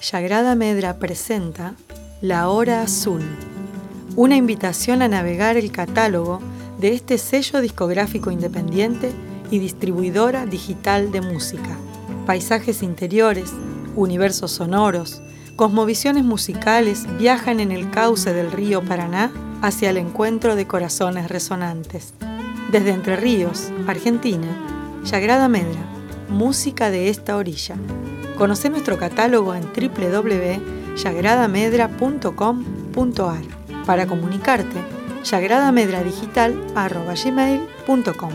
Sagrada Medra presenta La Hora Azul, una invitación a navegar el catálogo de este sello discográfico independiente y distribuidora digital de música. Paisajes interiores, universos sonoros, cosmovisiones musicales viajan en el cauce del río Paraná hacia el encuentro de corazones resonantes. Desde Entre Ríos, Argentina, Sagrada Medra, música de esta orilla. Conoce nuestro catálogo en www.sagradamedra.com.ar. Para comunicarte, sagradamedigital.com.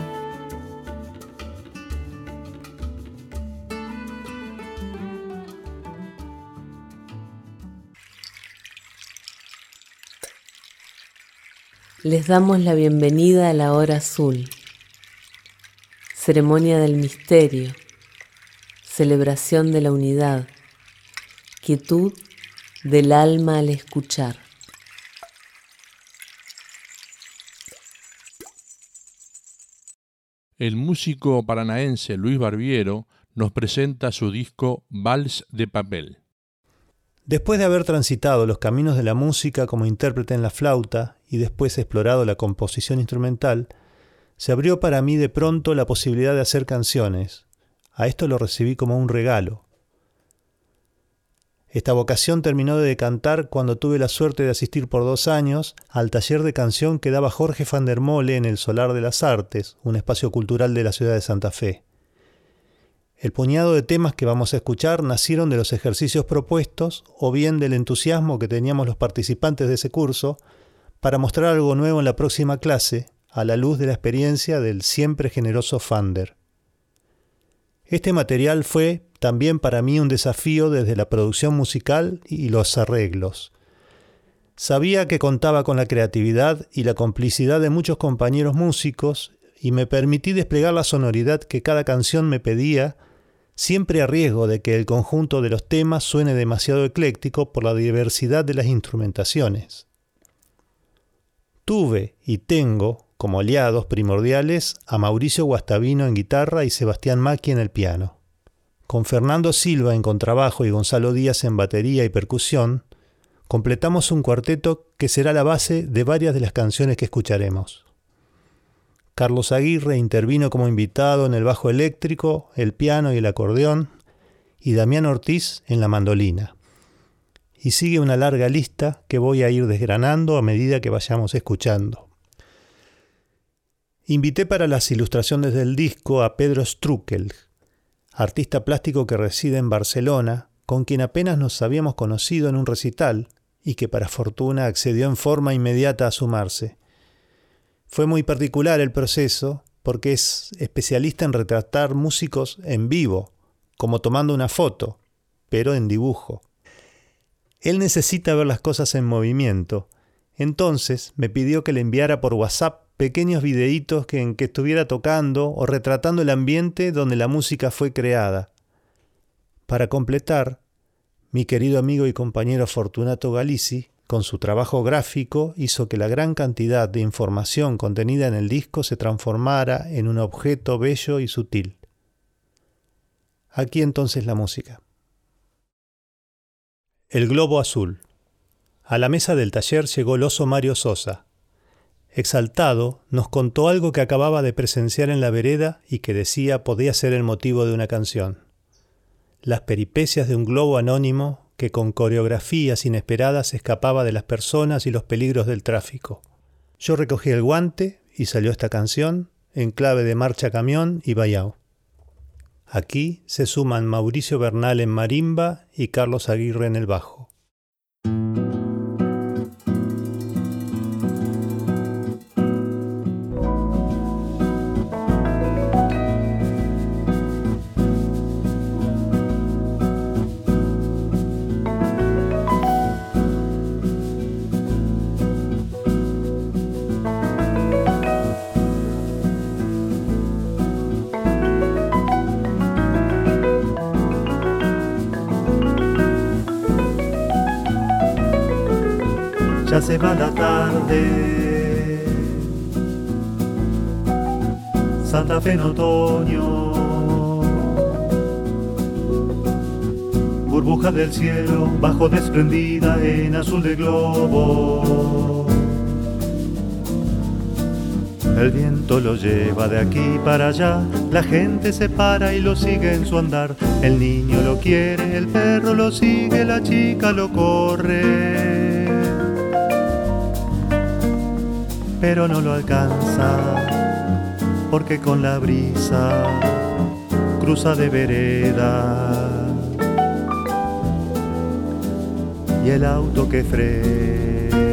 Les damos la bienvenida a la hora azul, ceremonia del misterio, celebración de la unidad, quietud del alma al escuchar. El músico paranaense Luis Barbiero nos presenta su disco Vals de Papel. Después de haber transitado los caminos de la música como intérprete en la flauta y después explorado la composición instrumental, se abrió para mí de pronto la posibilidad de hacer canciones. A esto lo recibí como un regalo. Esta vocación terminó de decantar cuando tuve la suerte de asistir por dos años al taller de canción que daba Jorge van Mole en el Solar de las Artes, un espacio cultural de la ciudad de Santa Fe. El puñado de temas que vamos a escuchar nacieron de los ejercicios propuestos o bien del entusiasmo que teníamos los participantes de ese curso para mostrar algo nuevo en la próxima clase a la luz de la experiencia del siempre generoso Fander. Este material fue también para mí un desafío desde la producción musical y los arreglos. Sabía que contaba con la creatividad y la complicidad de muchos compañeros músicos y me permití desplegar la sonoridad que cada canción me pedía siempre a riesgo de que el conjunto de los temas suene demasiado ecléctico por la diversidad de las instrumentaciones. Tuve y tengo como aliados primordiales a Mauricio Guastavino en guitarra y Sebastián Macchi en el piano. Con Fernando Silva en contrabajo y Gonzalo Díaz en batería y percusión, completamos un cuarteto que será la base de varias de las canciones que escucharemos. Carlos Aguirre intervino como invitado en el bajo eléctrico, el piano y el acordeón, y Damián Ortiz en la mandolina. Y sigue una larga lista que voy a ir desgranando a medida que vayamos escuchando. Invité para las ilustraciones del disco a Pedro Struckel, artista plástico que reside en Barcelona, con quien apenas nos habíamos conocido en un recital y que para fortuna accedió en forma inmediata a sumarse. Fue muy particular el proceso porque es especialista en retratar músicos en vivo, como tomando una foto, pero en dibujo. Él necesita ver las cosas en movimiento, entonces me pidió que le enviara por WhatsApp pequeños videitos que, en que estuviera tocando o retratando el ambiente donde la música fue creada. Para completar, mi querido amigo y compañero Fortunato Galici con su trabajo gráfico hizo que la gran cantidad de información contenida en el disco se transformara en un objeto bello y sutil. Aquí entonces la música. El globo azul. A la mesa del taller llegó el oso Mario Sosa. Exaltado, nos contó algo que acababa de presenciar en la vereda y que decía podía ser el motivo de una canción. Las peripecias de un globo anónimo que con coreografías inesperadas escapaba de las personas y los peligros del tráfico. Yo recogí el guante y salió esta canción en clave de marcha camión y bayao. Aquí se suman Mauricio Bernal en marimba y Carlos Aguirre en el bajo. Ya se va la tarde. Santa Fe en otoño, dibuja del cielo bajo desprendida en azul de globo. El viento lo lleva de aquí para allá, la gente se para y lo sigue en su andar. El niño lo quiere, el perro lo sigue, la chica lo corre. Pero no lo alcanza, porque con la brisa cruza de vereda. Y el auto que frena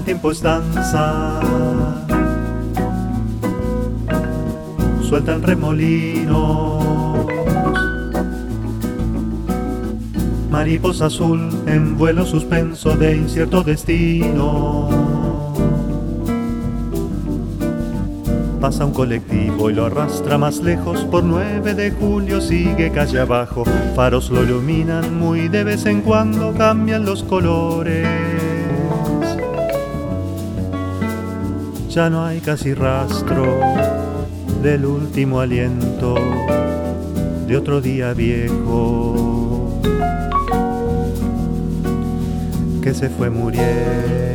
el tiempo es danza. Sueltan remolinos. Mariposa azul en vuelo suspenso de incierto destino. Pasa un colectivo y lo arrastra más lejos. Por 9 de julio sigue calle abajo. Faros lo iluminan muy de vez en cuando, cambian los colores. Ya no hay casi rastro del último aliento de otro día viejo que se fue muriendo.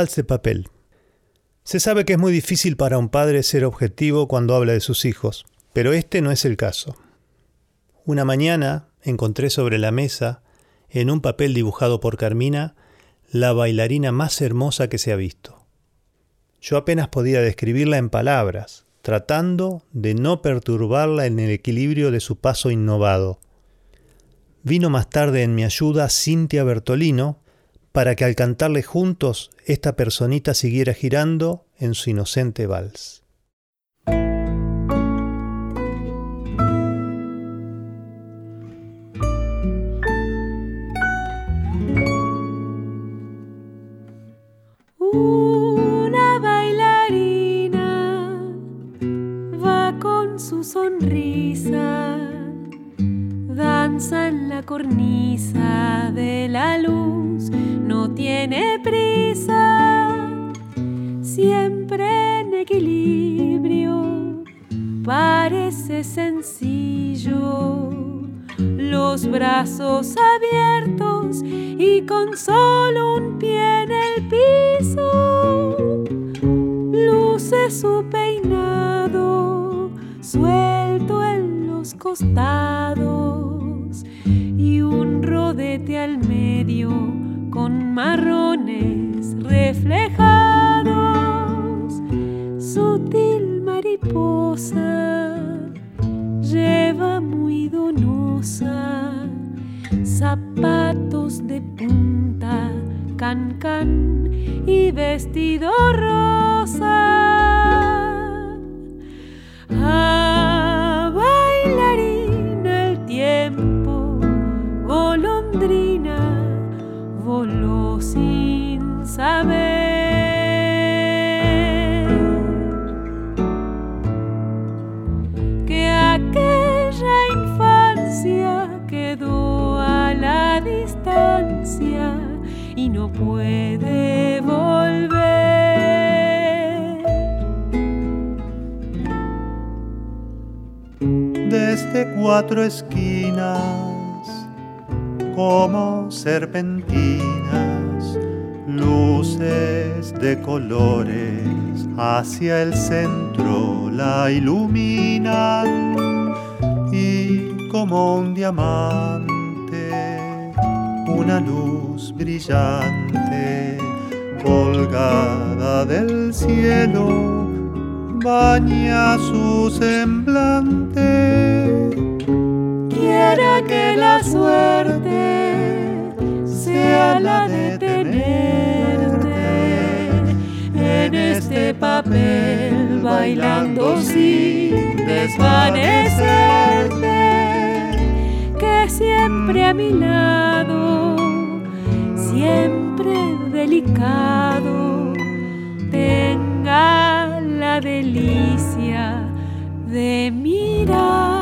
Vals de papel. Se sabe que es muy difícil para un padre ser objetivo cuando habla de sus hijos, pero este no es el caso. Una mañana encontré sobre la mesa, en un papel dibujado por Carmina, la bailarina más hermosa que se ha visto. Yo apenas podía describirla en palabras, tratando de no perturbarla en el equilibrio de su paso innovado. Vino más tarde en mi ayuda Cintia Bertolino, para que al cantarle juntos esta personita siguiera girando en su inocente vals. Una bailarina va con su sonrisa, danza en la cornisa de la luz. No tiene prisa, siempre en equilibrio, parece sencillo, los brazos abiertos y con solo un pie en el piso, luce su peinado suelto en los costados y un rodete al medio con marrones reflejados, sutil mariposa lleva muy donosa zapatos de punta, can y vestido rosa. golondrina voló sin saber que aquella infancia quedó a la distancia y no puede volver. Desde cuatro esquinas como serpentinas, luces de colores hacia el centro la iluminan y como un diamante, una luz brillante colgada del cielo baña su semblante. Quiera que la suerte papel bailando sin desvanecerte, que siempre a mi lado, siempre delicado, tenga la delicia de mirar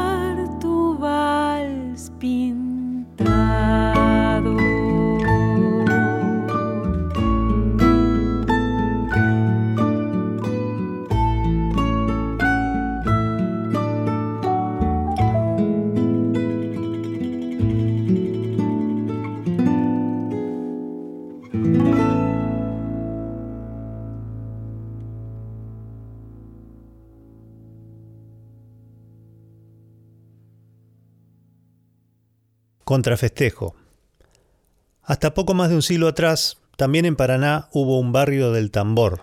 Contrafestejo. Hasta poco más de un siglo atrás, también en Paraná hubo un barrio del tambor.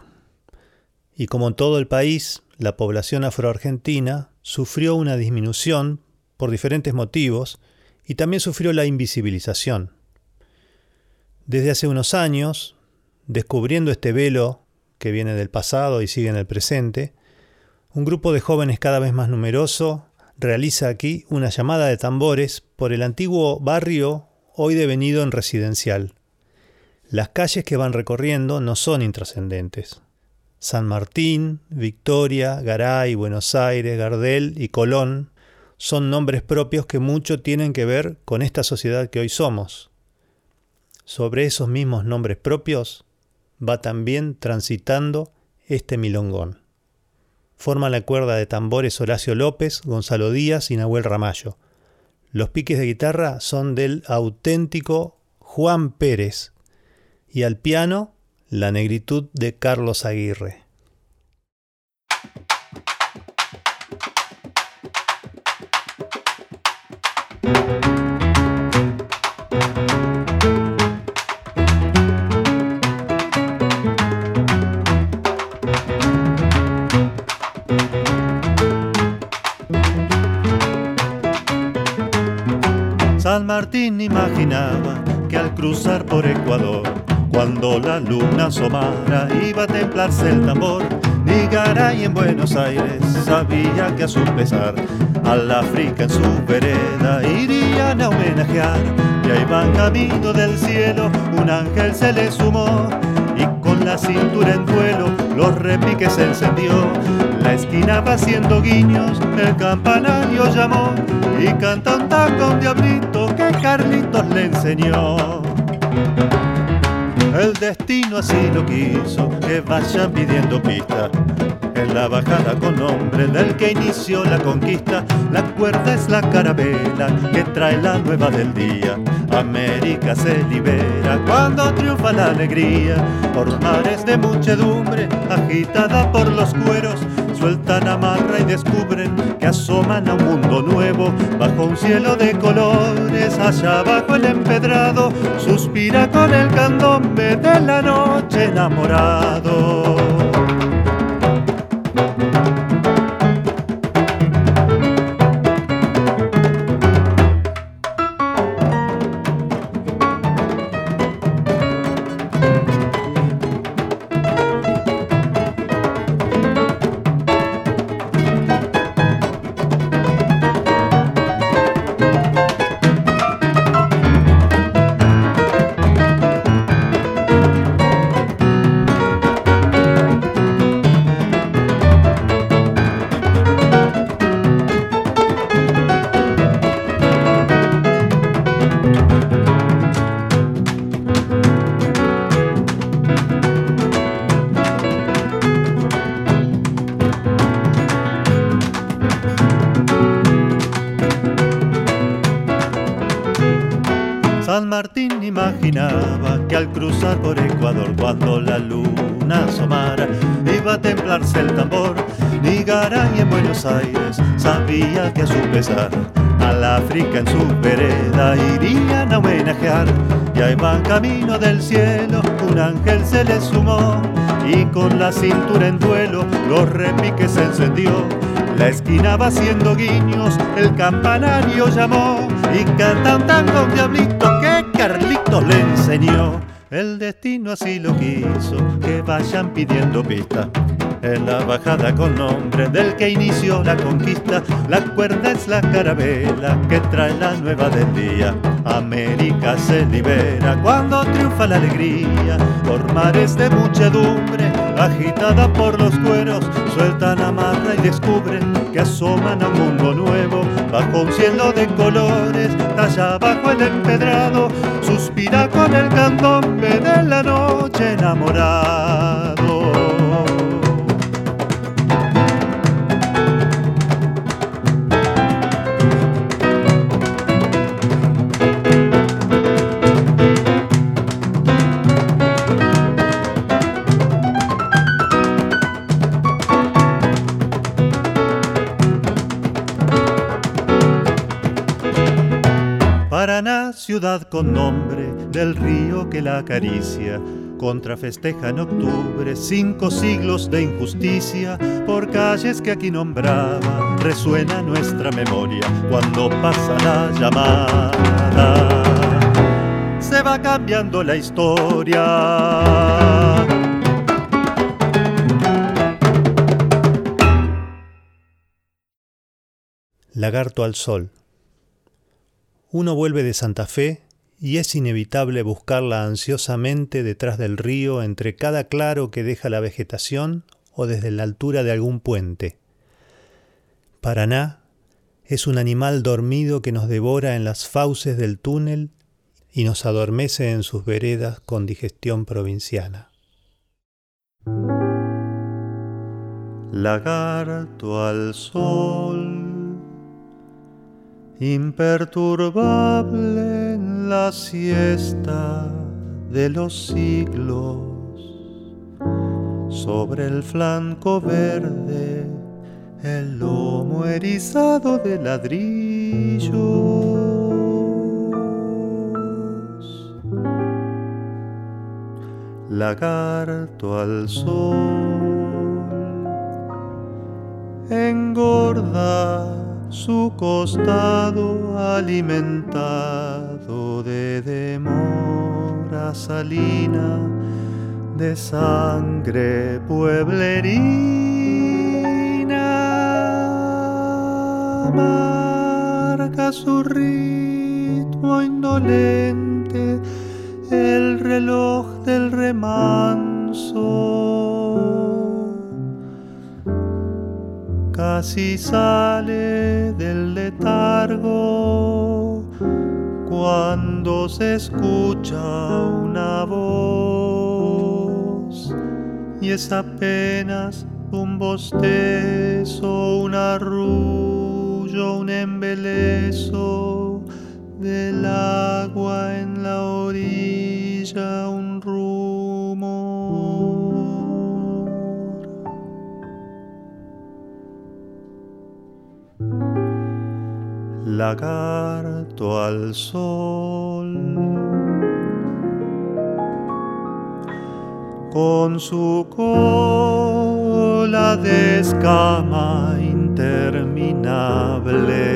Y como en todo el país, la población afroargentina sufrió una disminución por diferentes motivos y también sufrió la invisibilización. Desde hace unos años, descubriendo este velo que viene del pasado y sigue en el presente, un grupo de jóvenes cada vez más numeroso realiza aquí una llamada de tambores por el antiguo barrio hoy devenido en residencial. Las calles que van recorriendo no son intrascendentes. San Martín, Victoria, Garay, Buenos Aires, Gardel y Colón son nombres propios que mucho tienen que ver con esta sociedad que hoy somos. Sobre esos mismos nombres propios va también transitando este milongón. Forma la cuerda de tambores Horacio López, Gonzalo Díaz y Nahuel Ramallo. Los piques de guitarra son del auténtico Juan Pérez y al piano la negritud de Carlos Aguirre. Por Ecuador, cuando la luna asomara, iba a templarse el tambor. Ni Garay en Buenos Aires sabía que a su pesar, al África en su vereda irían a homenajear. Y ahí van camino del cielo, un ángel se le sumó y con la cintura en duelo los repiques encendió. La esquina va haciendo guiños, el campanario llamó y canta un tango un diablito que Carlitos le enseñó. El destino así lo quiso, que vayan pidiendo pista. En la bajada con nombre del que inició la conquista, la cuerda es la carabela que trae la nueva del día. América se libera cuando triunfa la alegría, por mares de muchedumbre, agitada por los cueros, sueltan amarra y descubren que asoman a un mundo nuevo, bajo un cielo de colores, allá abajo el empedrado, suspira con el candombe de la noche enamorado. Al cruzar por Ecuador, cuando la luna asomara, iba a templarse el tambor. Ni Garay en Buenos Aires sabía que a su pesar al África en su vereda irían a homenajear. Y ahí va camino del cielo, un ángel se le sumó y con la cintura en duelo los repiques se encendió. La esquina va haciendo guiños, el campanario llamó y canta un tango diablito que Carlitos le enseñó. El destino así lo quiso, que vayan pidiendo pista. En la bajada con nombre del que inició la conquista, la cuerda es la carabela que trae la nueva del día. América se libera cuando triunfa la alegría, por mares de muchedumbre, agitada por los cueros, sueltan amarra y descubren que asoman a un mundo nuevo, bajo un cielo de colores, allá bajo el empedrado, suspira con el candombe de la noche enamorado. Ciudad con nombre del río que la acaricia. Contrafesteja en octubre cinco siglos de injusticia por calles que aquí nombraba. Resuena nuestra memoria cuando pasa la llamada. Se va cambiando la historia. Lagarto al sol uno vuelve de Santa Fe y es inevitable buscarla ansiosamente detrás del río entre cada claro que deja la vegetación o desde la altura de algún puente. Paraná es un animal dormido que nos devora en las fauces del túnel y nos adormece en sus veredas con digestión provinciana. Lagarto al sol imperturbable en la siesta de los siglos, sobre el flanco verde, el lomo erizado de ladrillos. Lagarto al sol, engorda su costado alimentado de demora salina, de sangre pueblerina. Marca su ritmo indolente el reloj del remanso casi sale del letargo. Cuando se escucha una voz y es apenas un bostezo, un arrullo, un embelezo del agua en la lagarto al sol. Con su cola de escama interminable,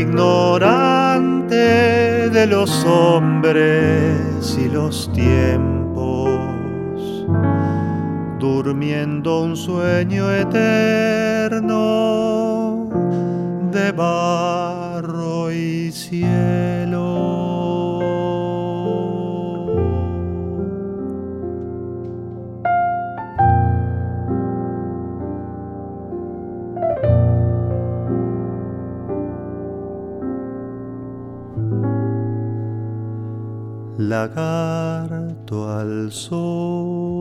ignorante de los hombres y los tiempos, durmiendo un sueño eterno de barro y cielo. Lagarto al sol.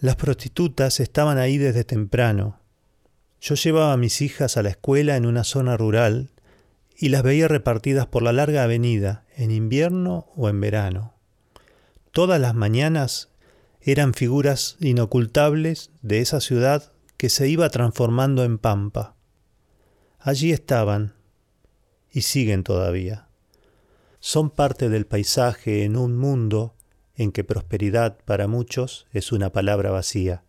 Las prostitutas estaban ahí desde temprano. Yo llevaba a mis hijas a la escuela en una zona rural y las veía repartidas por la larga avenida, en invierno o en verano. Todas las mañanas eran figuras inocultables de esa ciudad que se iba transformando en pampa. Allí estaban, y siguen todavía. Son parte del paisaje en un mundo en que prosperidad para muchos es una palabra vacía.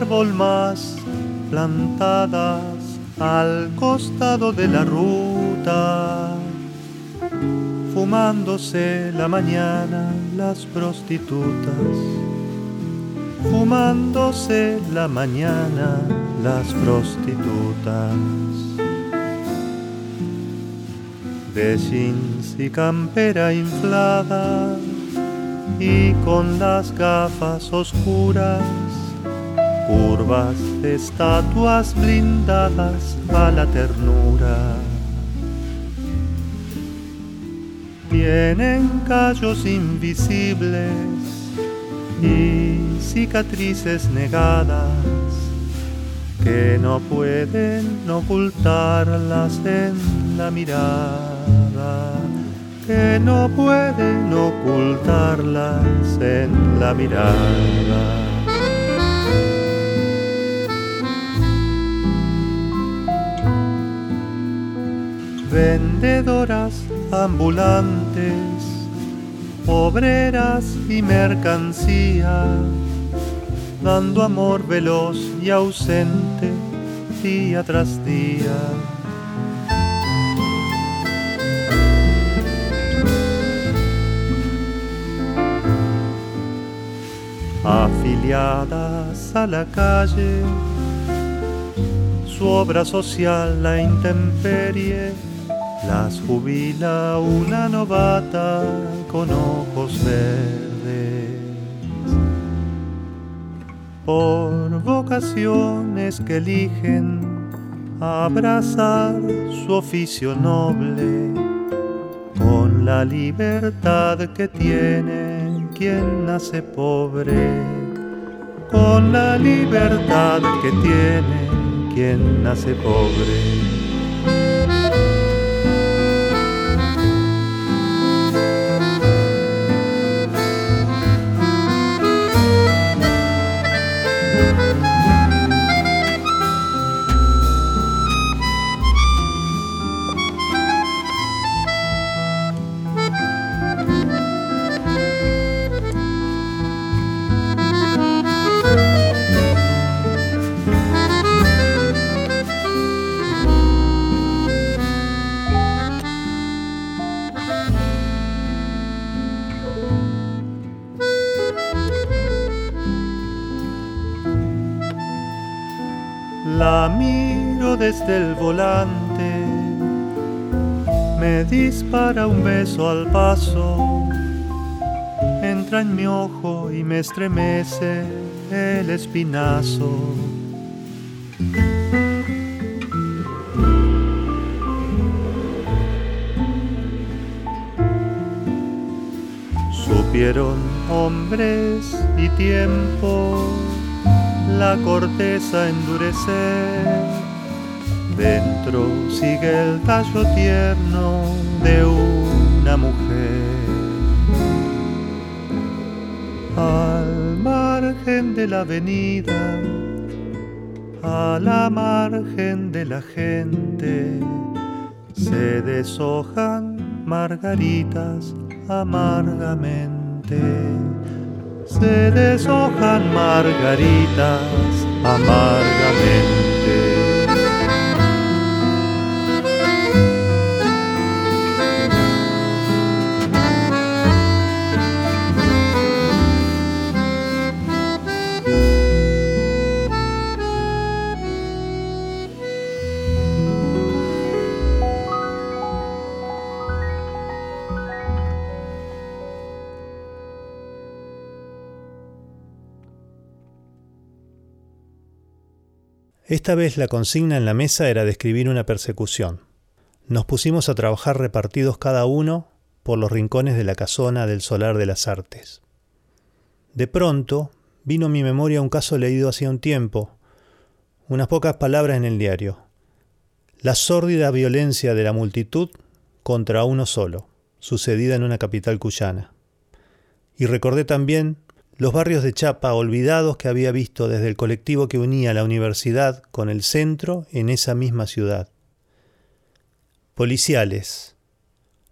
Más plantadas al costado de la ruta, fumándose la mañana las prostitutas, fumándose la mañana las prostitutas. De jeans y campera inflada y con las gafas oscuras curvas estatuas blindadas a la ternura. Tienen callos invisibles y cicatrices negadas que no pueden ocultarlas en la mirada, que no pueden ocultarlas en la mirada. Vendedoras ambulantes, obreras y mercancía, dando amor veloz y ausente día tras día. Afiliadas a la calle, su obra social la intemperie las jubila una novata con ojos verdes. Por vocaciones que eligen abrazar su oficio noble con la libertad que tiene quien nace pobre, con la libertad que tiene quien nace pobre. Desde el volante, me dispara un beso al paso, entra en mi ojo y me estremece el espinazo. Supieron hombres y tiempo la corteza endurecer Dentro sigue el tallo tierno de una mujer. Al margen de la avenida, a la margen de la gente, se deshojan margaritas amargamente. Se deshojan margaritas amargamente. Esta vez la consigna en la mesa era describir una persecución. Nos pusimos a trabajar repartidos cada uno por los rincones de la casona del solar de las artes. De pronto vino a mi memoria un caso leído hacía un tiempo, unas pocas palabras en el diario. La sórdida violencia de la multitud contra uno solo, sucedida en una capital cuyana. Y recordé también los barrios de Chapa olvidados que había visto desde el colectivo que unía la universidad con el centro en esa misma ciudad. Policiales.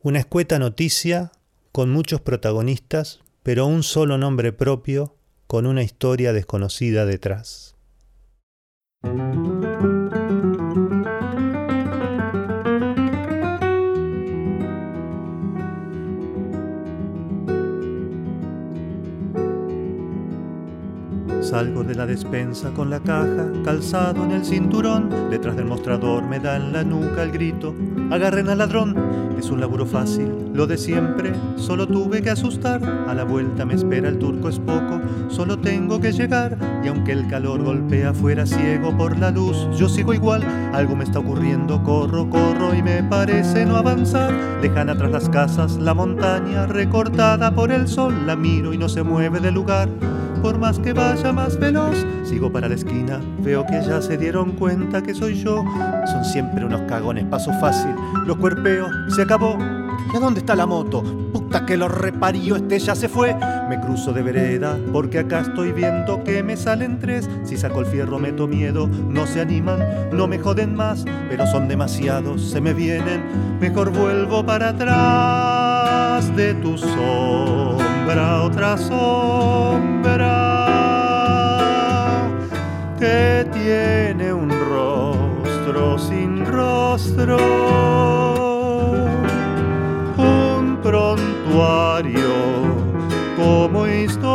Una escueta noticia con muchos protagonistas, pero un solo nombre propio con una historia desconocida detrás. Salgo de la despensa con la caja, calzado en el cinturón. Detrás del mostrador me da en la nuca el grito: agarren al ladrón. Es un laburo fácil, lo de siempre. Solo tuve que asustar. A la vuelta me espera el turco es poco. Solo tengo que llegar. Y aunque el calor golpea fuera ciego por la luz, yo sigo igual. Algo me está ocurriendo, corro, corro y me parece no avanzar. Lejana tras las casas, la montaña recortada por el sol. La miro y no se mueve del lugar por más que vaya más veloz. Sigo para la esquina, veo que ya se dieron cuenta que soy yo. Son siempre unos cagones, paso fácil, los cuerpeo, se acabó. ¿Y a dónde está la moto? Puta que lo reparió, este ya se fue. Me cruzo de vereda, porque acá estoy viendo que me salen tres. Si saco el fierro meto miedo, no se animan, no me joden más, pero son demasiados, se me vienen. Mejor vuelvo para atrás de tu sombra, otra sombra que tiene un rostro sin rostro, un prontuario como historia,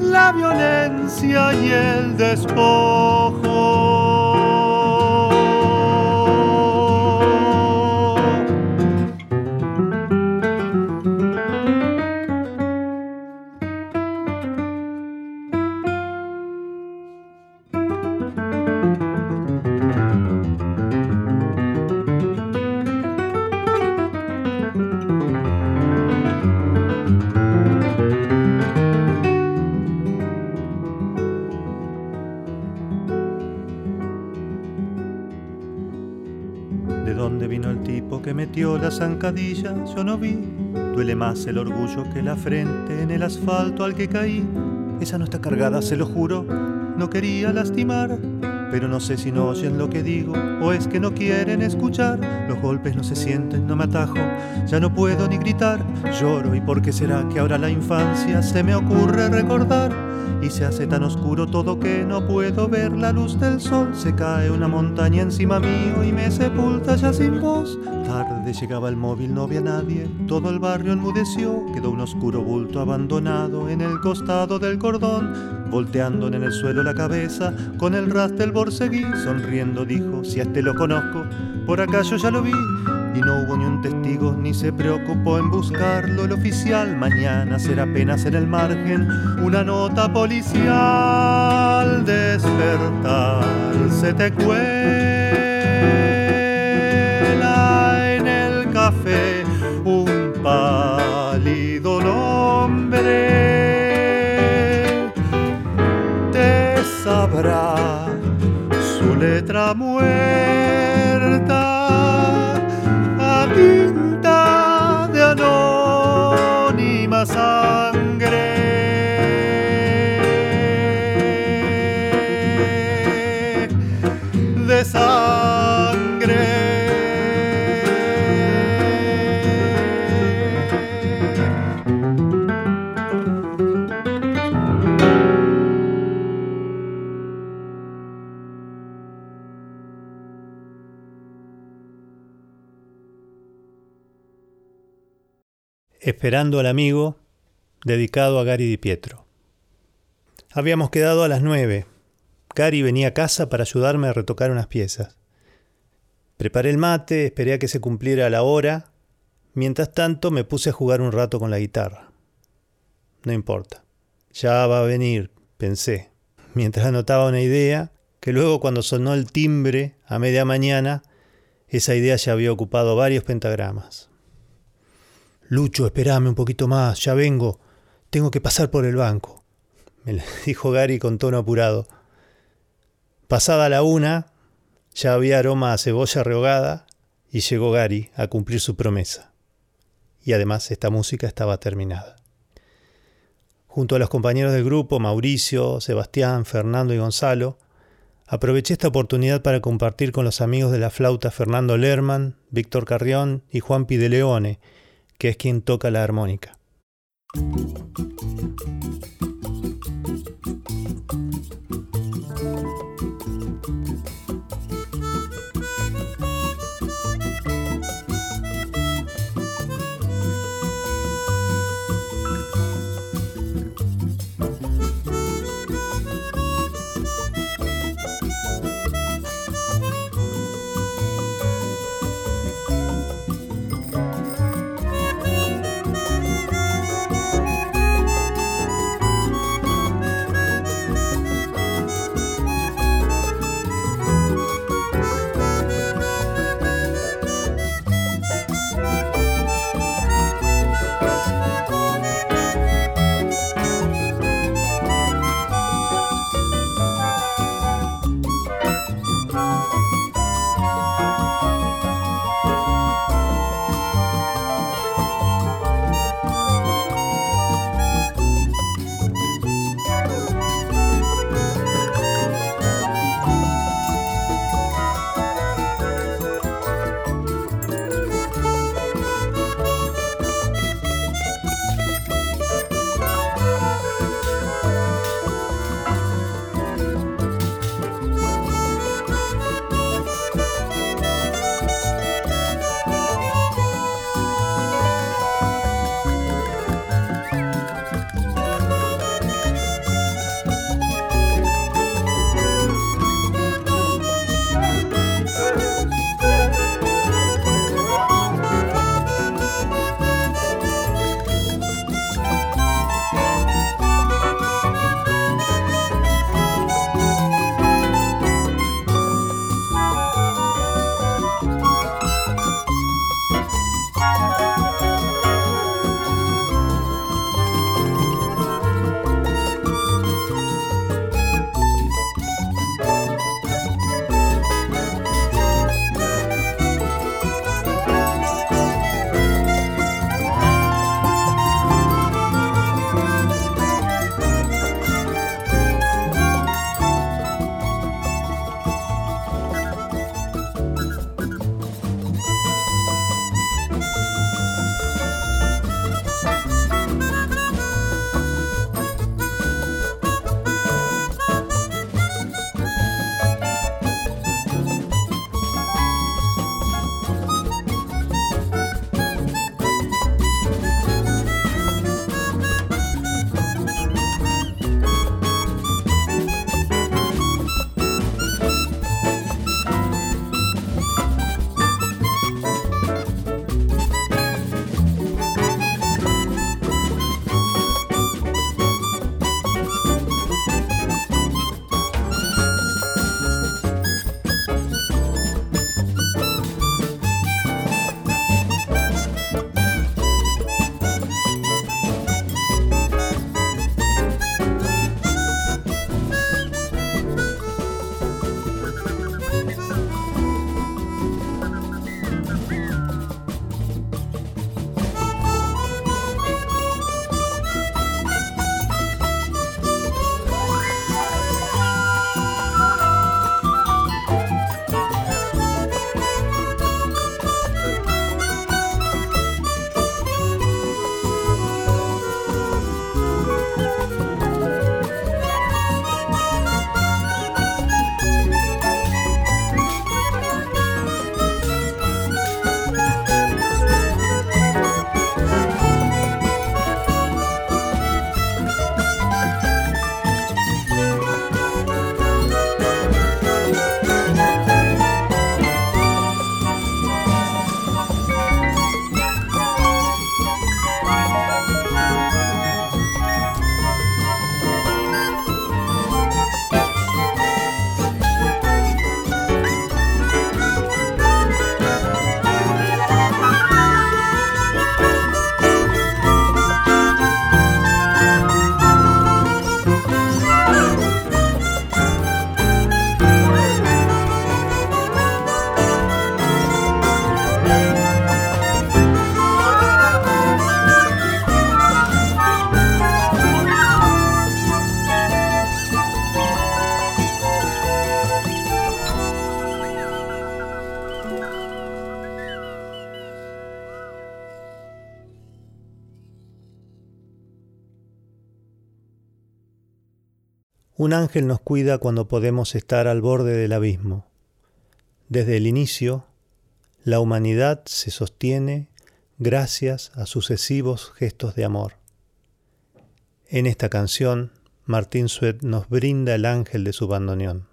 la violencia y el despojo. Metió la zancadilla? Yo no vi. Duele más el orgullo que la frente en el asfalto al que caí. Esa no está cargada, se lo juro. No quería lastimar, pero no sé si no oyen lo que digo o es que no quieren escuchar. Los golpes no se sienten, no me atajo, ya no puedo ni gritar. Lloro y por qué será que ahora la infancia se me ocurre recordar y se hace tan oscuro todo que no puedo ver la luz del sol. Se cae una montaña encima mío y me sepulta ya sin voz. Tarde llegaba el móvil, no había nadie, todo el barrio enmudeció, quedó un oscuro bulto abandonado en el costado del cordón, volteando en el suelo la cabeza, con el ras del borseguí, sonriendo dijo, si a este lo conozco, por acá yo ya lo vi, y no hubo ni un testigo ni se preocupó en buscarlo el oficial. Mañana será apenas en el margen una nota policial. Despertar se te cuela en el café un pálido nombre. Te sabrá su letra muerta Esperando al amigo, dedicado a Gary Di Pietro. Habíamos quedado a las nueve. Gary venía a casa para ayudarme a retocar unas piezas. Preparé el mate, esperé a que se cumpliera la hora. Mientras tanto me puse a jugar un rato con la guitarra. No importa. Ya va a venir, pensé, mientras anotaba una idea que luego cuando sonó el timbre a media mañana, esa idea ya había ocupado varios pentagramas. Lucho, espérame un poquito más, ya vengo, tengo que pasar por el banco, me dijo Gary con tono apurado. Pasada la una, ya había aroma a cebolla rehogada y llegó Gary a cumplir su promesa. Y además esta música estaba terminada. Junto a los compañeros del grupo, Mauricio, Sebastián, Fernando y Gonzalo, aproveché esta oportunidad para compartir con los amigos de la flauta Fernando Lerman, Víctor Carrión y Juan Pideleone, que es quien toca la armónica. Un ángel nos cuida cuando podemos estar al borde del abismo. Desde el inicio, la humanidad se sostiene gracias a sucesivos gestos de amor. En esta canción, Martín Suet nos brinda el ángel de su bandoneón.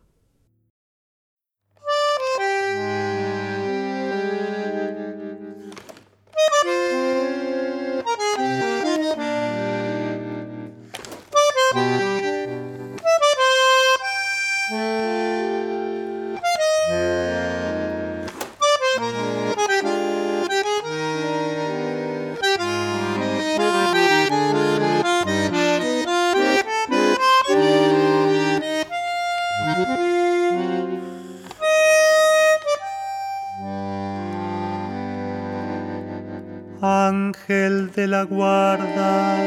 La guarda,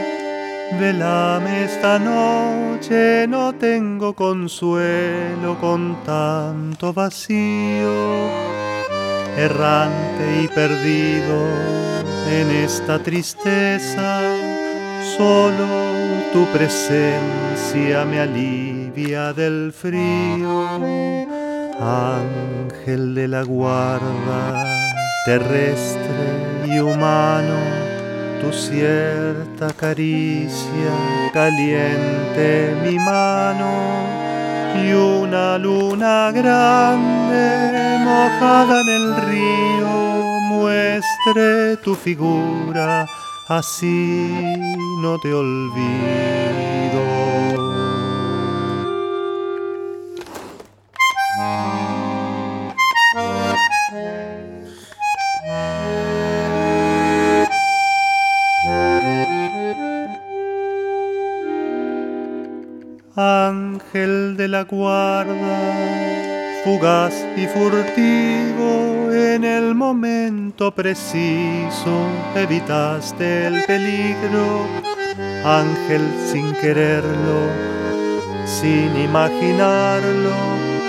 velame esta noche, no tengo consuelo con tanto vacío, errante y perdido en esta tristeza, solo tu presencia me alivia del frío, ángel de la guarda terrestre y humano, tu cierta caricia caliente mi mano y una luna grande mojada en el río muestre tu figura, así no te olvido. Ángel de la guarda, fugaz y furtivo, en el momento preciso evitaste el peligro, ángel sin quererlo, sin imaginarlo,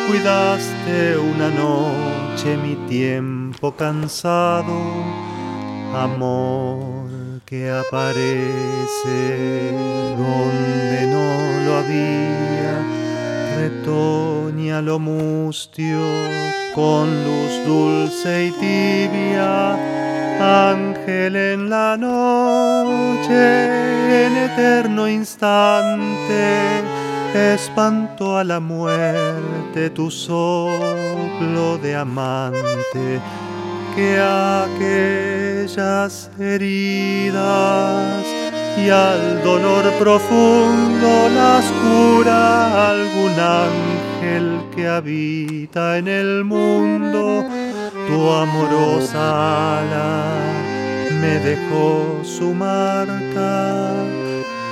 cuidaste una noche mi tiempo cansado, amor que aparece donde no lo había, retoña lo mustio con luz dulce y tibia, ángel en la noche, en eterno instante, espanto a la muerte tu soplo de amante que aquellas heridas y al dolor profundo las cura algún ángel que habita en el mundo. Tu amorosa ala me dejó su marca,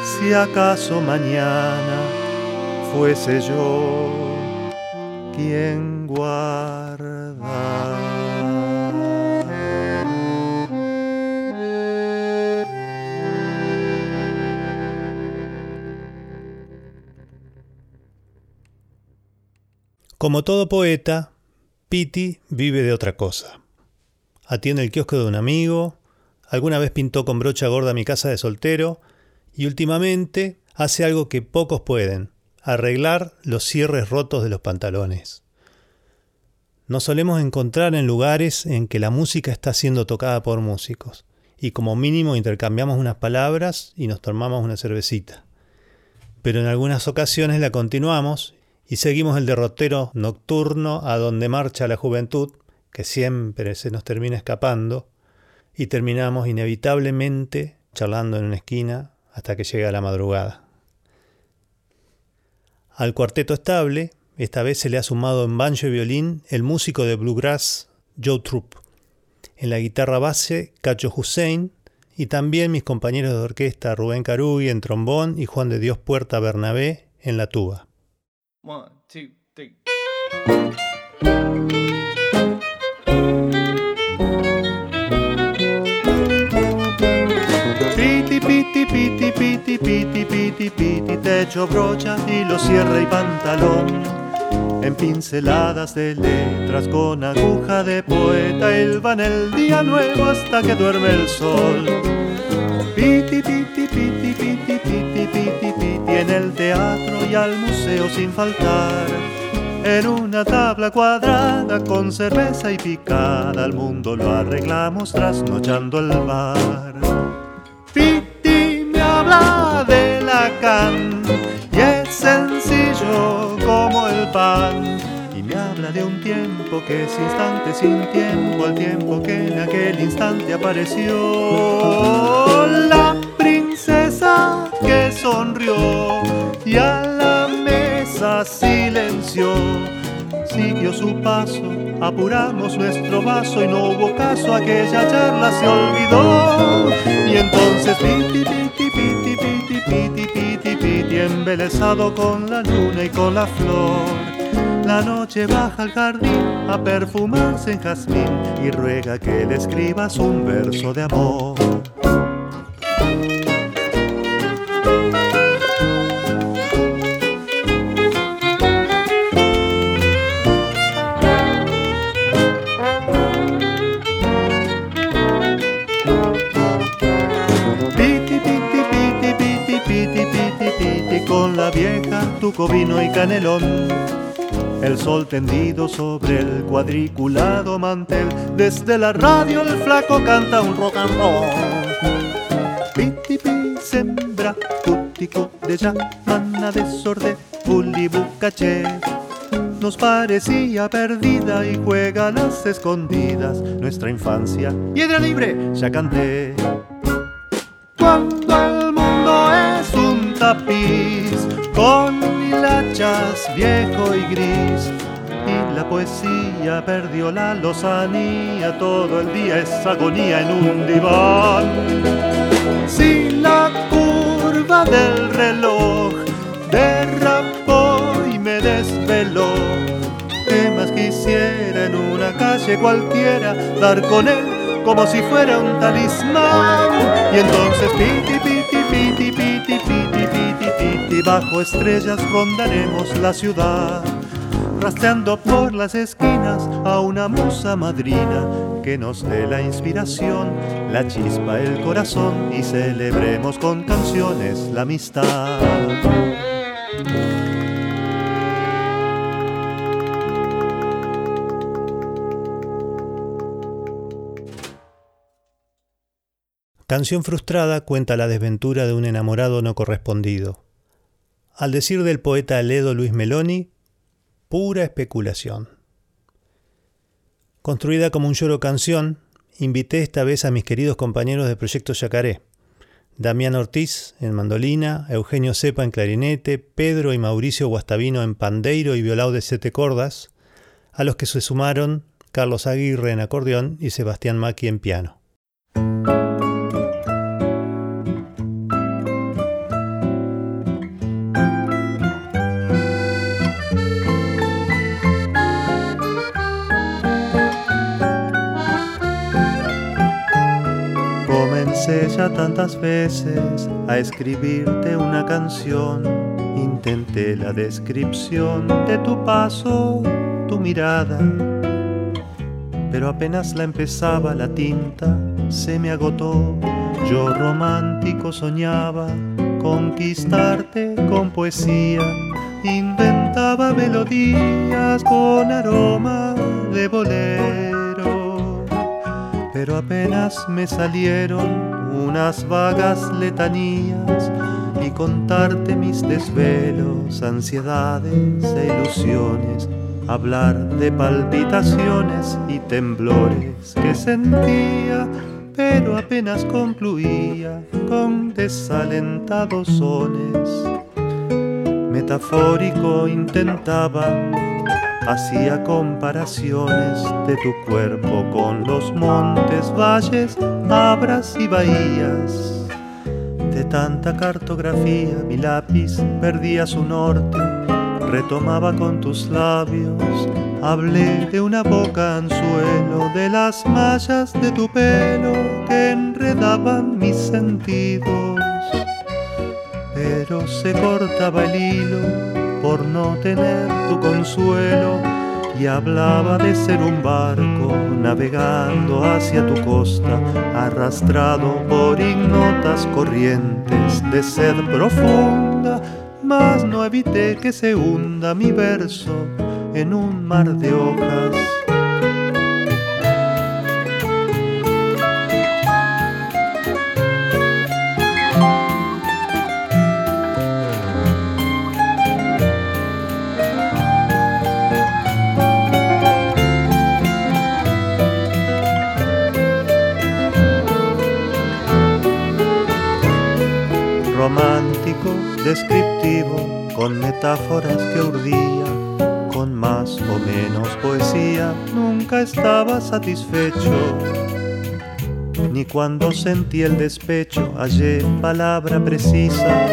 si acaso mañana fuese yo quien guarda. Como todo poeta, Piti vive de otra cosa. Atiende el kiosco de un amigo, alguna vez pintó con brocha gorda mi casa de soltero y últimamente hace algo que pocos pueden, arreglar los cierres rotos de los pantalones. Nos solemos encontrar en lugares en que la música está siendo tocada por músicos y como mínimo intercambiamos unas palabras y nos tomamos una cervecita. Pero en algunas ocasiones la continuamos y seguimos el derrotero nocturno a donde marcha la juventud, que siempre se nos termina escapando, y terminamos inevitablemente charlando en una esquina hasta que llega la madrugada. Al cuarteto estable, esta vez se le ha sumado en banjo y violín el músico de bluegrass Joe Troop, en la guitarra base Cacho Hussein y también mis compañeros de orquesta Rubén Carugui en trombón y Juan de Dios Puerta Bernabé en la tuba. One, two, three. Piti, piti, piti, piti, piti, piti, piti, techo, brocha, hilo, cierre y pantalón. En pinceladas de letras con aguja de poeta, van el día nuevo hasta que duerme el sol. Piti, piti, piti, piti, y al museo sin faltar. En una tabla cuadrada con cerveza y picada al mundo lo arreglamos trasnochando el bar. Piti me habla de la can y es sencillo como el pan. Y me habla de un tiempo que es instante sin tiempo, al tiempo que en aquel instante apareció la princesa que sonrió y a la mesa silenció. Siguió su paso, apuramos nuestro vaso y no hubo caso, aquella charla se olvidó. Y entonces piti, piti, piti, piti, piti, piti, piti, embelesado con la luna y con la flor. La noche baja al jardín a perfumarse en jazmín y ruega que le escribas un verso de amor. Tuco vino y canelón. El sol tendido sobre el cuadriculado mantel, desde la radio el flaco canta un rock and roll. Piti, pi, sembra, tutico de ya, mana desorde, bucaché. Nos parecía perdida y juega las escondidas nuestra infancia. Piedra libre, ya canté. Cuando el mundo es un tapiz con hilachas viejo y gris y la poesía perdió la lozanía, todo el día es agonía en un diván. Si la curva del reloj derrapó y me desveló, ¿qué más quisiera en una calle cualquiera dar con él? como si fuera un talismán. Y entonces piti, piti, piti, piti, piti, piti, bajo estrellas rondaremos la ciudad, rastreando por las esquinas a una musa madrina que nos dé la inspiración, la chispa, el corazón y celebremos con canciones la amistad. Canción frustrada cuenta la desventura de un enamorado no correspondido. Al decir del poeta Ledo Luis Meloni, pura especulación. Construida como un lloro canción, invité esta vez a mis queridos compañeros de Proyecto Yacaré, Damián Ortiz en mandolina, Eugenio Cepa en clarinete, Pedro y Mauricio Guastavino en pandeiro y violao de siete cordas, a los que se sumaron Carlos Aguirre en acordeón y Sebastián Maki en piano. Comencé ya tantas veces a escribirte una canción. Intenté la descripción de tu paso, tu mirada. Pero apenas la empezaba la tinta, se me agotó. Yo romántico soñaba conquistarte con poesía. Inventaba melodías con aroma de bolero. Pero apenas me salieron unas vagas letanías y contarte mis desvelos, ansiedades e ilusiones, hablar de palpitaciones y temblores que sentía, pero apenas concluía con desalentados sones. Metafórico intentaba hacía comparaciones de tu cuerpo con los montes, valles, abras y bahías. De tanta cartografía mi lápiz perdía su norte, retomaba con tus labios, hablé de una boca anzuelo, de las mallas de tu pelo que enredaban mis sentidos. Pero se cortaba el hilo por no tener tu consuelo y hablaba de ser un barco navegando hacia tu costa, arrastrado por ignotas corrientes de sed profunda, mas no evité que se hunda mi verso en un mar de hojas. Descriptivo, con metáforas que urdía, con más o menos poesía, nunca estaba satisfecho. Ni cuando sentí el despecho hallé palabra precisa,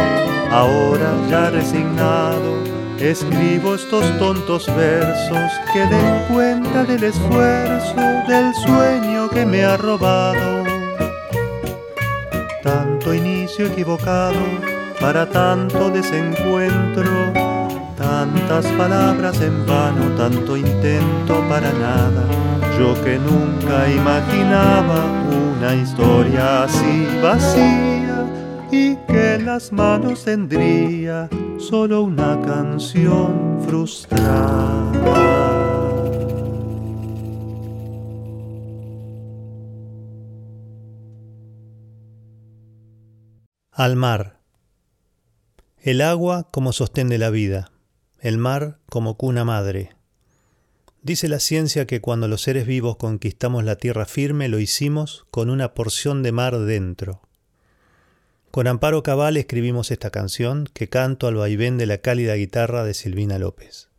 ahora ya resignado, escribo estos tontos versos que den cuenta del esfuerzo, del sueño que me ha robado tanto inicio equivocado para tanto desencuentro, tantas palabras en vano, tanto intento para nada. Yo que nunca imaginaba una historia así vacía y que en las manos tendría solo una canción frustrada. Al mar. El agua como sostén de la vida, el mar como cuna madre. Dice la ciencia que cuando los seres vivos conquistamos la tierra firme lo hicimos con una porción de mar dentro. Con Amparo Cabal escribimos esta canción que canto al vaivén de la cálida guitarra de Silvina López.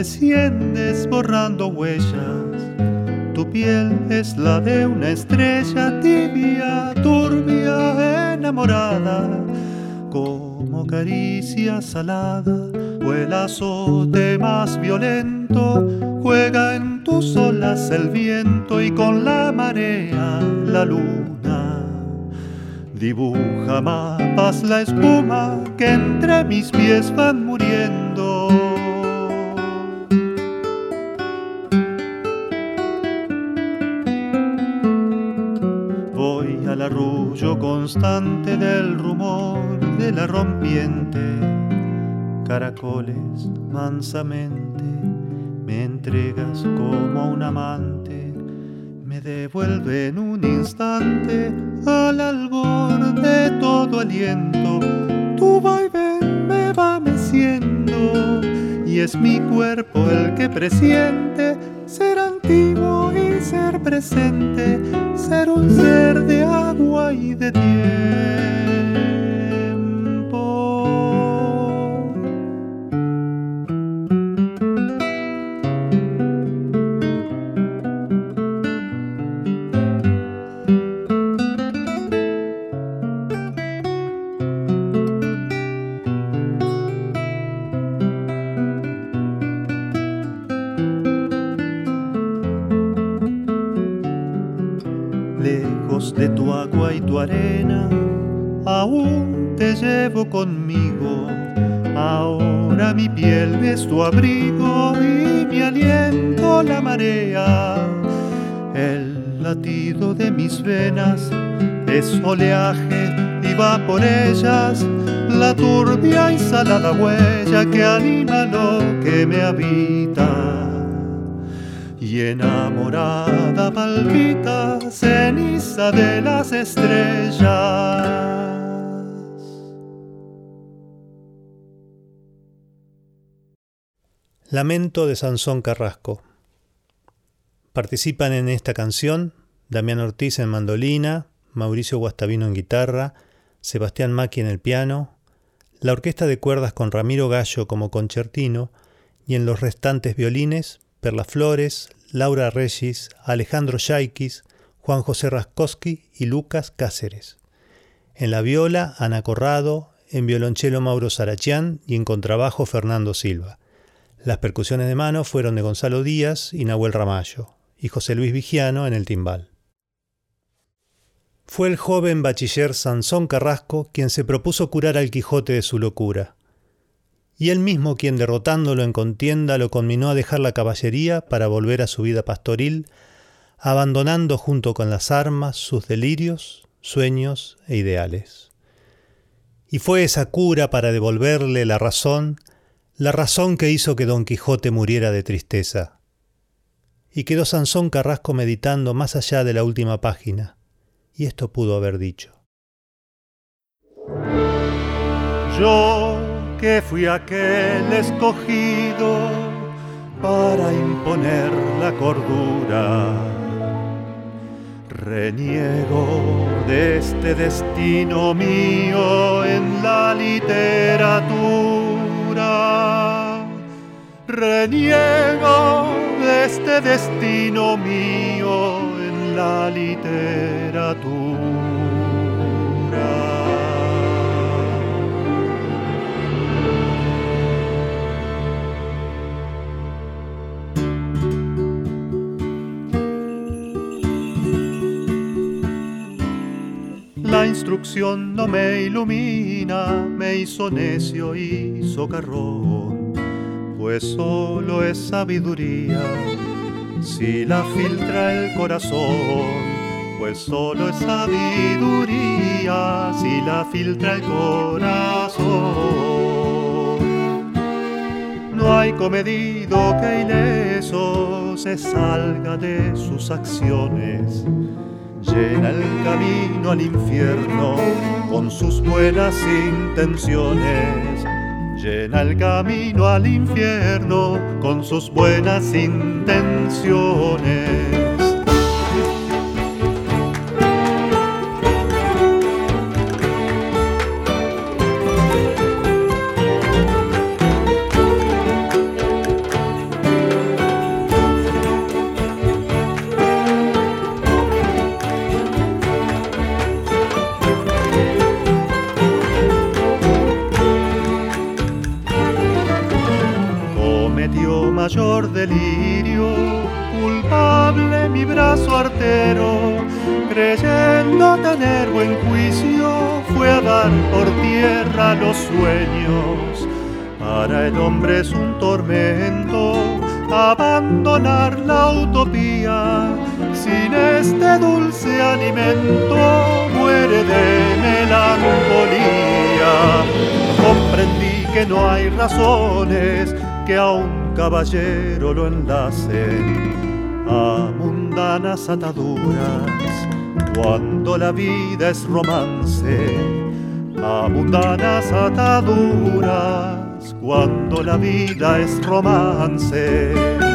Desciendes borrando huellas. Tu piel es la de una estrella tibia, turbia, enamorada, como caricia salada, o el azote más violento, juega en tus olas el viento y con la marea la luna Dibuja mapas la espuma que entre mis pies van muriendo. Del rumor de la rompiente. Caracoles mansamente me entregas como un amante me devuelve en un instante al albor de todo aliento. Tu vaivén me va meciendo y es mi cuerpo el que presiente ser antiguo y ser presente, ser un ser de agua y de tierra. Conmigo. Ahora mi piel es tu abrigo y mi aliento la marea. El latido de mis venas es oleaje y va por ellas la turbia y salada huella que anima lo que me habita. Y enamorada palpita ceniza de las estrellas. Lamento de Sansón Carrasco. Participan en esta canción Damián Ortiz en mandolina, Mauricio Guastavino en guitarra, Sebastián Maki en el piano, la orquesta de cuerdas con Ramiro Gallo como concertino y en los restantes violines Perla Flores, Laura Regis, Alejandro Yaikis, Juan José Raskowski y Lucas Cáceres. En la viola Ana Corrado, en violonchelo Mauro Sarachián y en contrabajo Fernando Silva. Las percusiones de mano fueron de Gonzalo Díaz y Nahuel Ramallo, y José Luis Vigiano en el timbal. Fue el joven bachiller Sansón Carrasco quien se propuso curar al Quijote de su locura, y él mismo quien derrotándolo en contienda lo conminó a dejar la caballería para volver a su vida pastoril, abandonando junto con las armas sus delirios, sueños e ideales. Y fue esa cura para devolverle la razón, la razón que hizo que Don Quijote muriera de tristeza. Y quedó Sansón Carrasco meditando más allá de la última página, y esto pudo haber dicho. Yo que fui aquel escogido para imponer la cordura, reniego de este destino mío en la literatura. Reniego de este destino mío en la literatura. Instrucción no me ilumina, me hizo necio y socarrón, pues solo es sabiduría si la filtra el corazón, pues solo es sabiduría si la filtra el corazón. No hay comedido que ileso se salga de sus acciones llena el camino al infierno con sus buenas intenciones. Llena el camino al infierno con sus buenas intenciones. Que no hay razones que aún caballero lo enlacen a mundanas ataduras cuando la vida es romance, a mundanas ataduras cuando la vida es romance.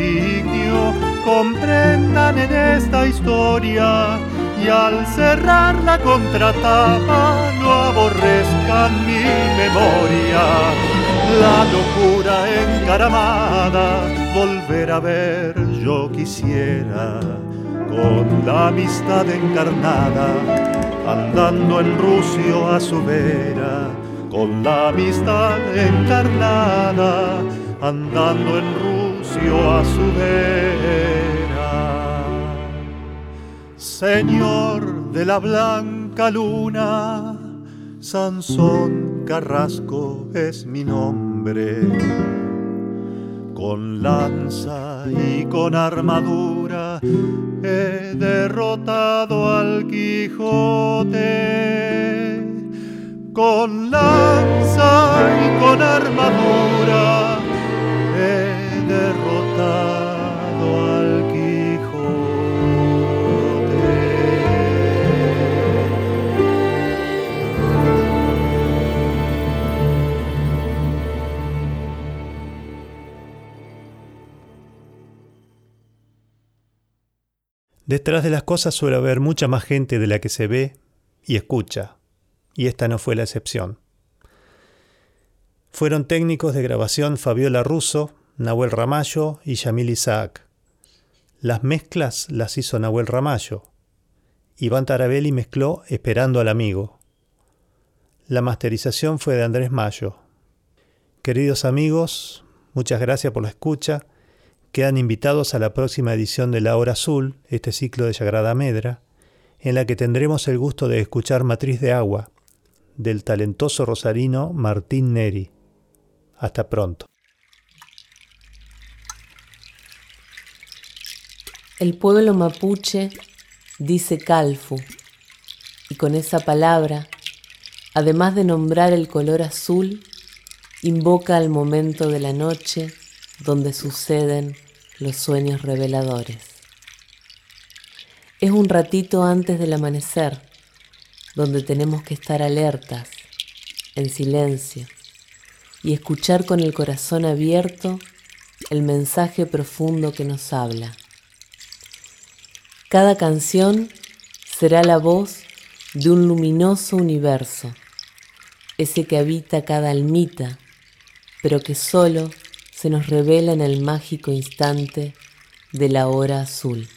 Designio comprendan en esta historia y al cerrar la contratapa no aborrezcan mi memoria. La locura encaramada, volver a ver yo quisiera, con la amistad encarnada, andando en Rucio a su vera, con la amistad encarnada, andando en a su vera. Señor de la blanca luna, Sansón Carrasco es mi nombre. Con lanza y con armadura he derrotado al Quijote. Con lanza y con armadura derrotado al. Detrás de las cosas suele haber mucha más gente de la que se ve y escucha. y esta no fue la excepción. Fueron técnicos de grabación Fabiola Russo, Nahuel Ramallo y Yamil Isaac. Las mezclas las hizo Nahuel Ramallo. Iván Tarabelli mezcló Esperando al Amigo. La masterización fue de Andrés Mayo. Queridos amigos, muchas gracias por la escucha. Quedan invitados a la próxima edición de La Hora Azul, este ciclo de Sagrada Medra, en la que tendremos el gusto de escuchar Matriz de Agua, del talentoso rosarino Martín Neri. Hasta pronto. El pueblo mapuche dice calfu y con esa palabra, además de nombrar el color azul, invoca al momento de la noche donde suceden los sueños reveladores. Es un ratito antes del amanecer, donde tenemos que estar alertas, en silencio, y escuchar con el corazón abierto el mensaje profundo que nos habla. Cada canción será la voz de un luminoso universo, ese que habita cada almita, pero que solo se nos revela en el mágico instante de la hora azul.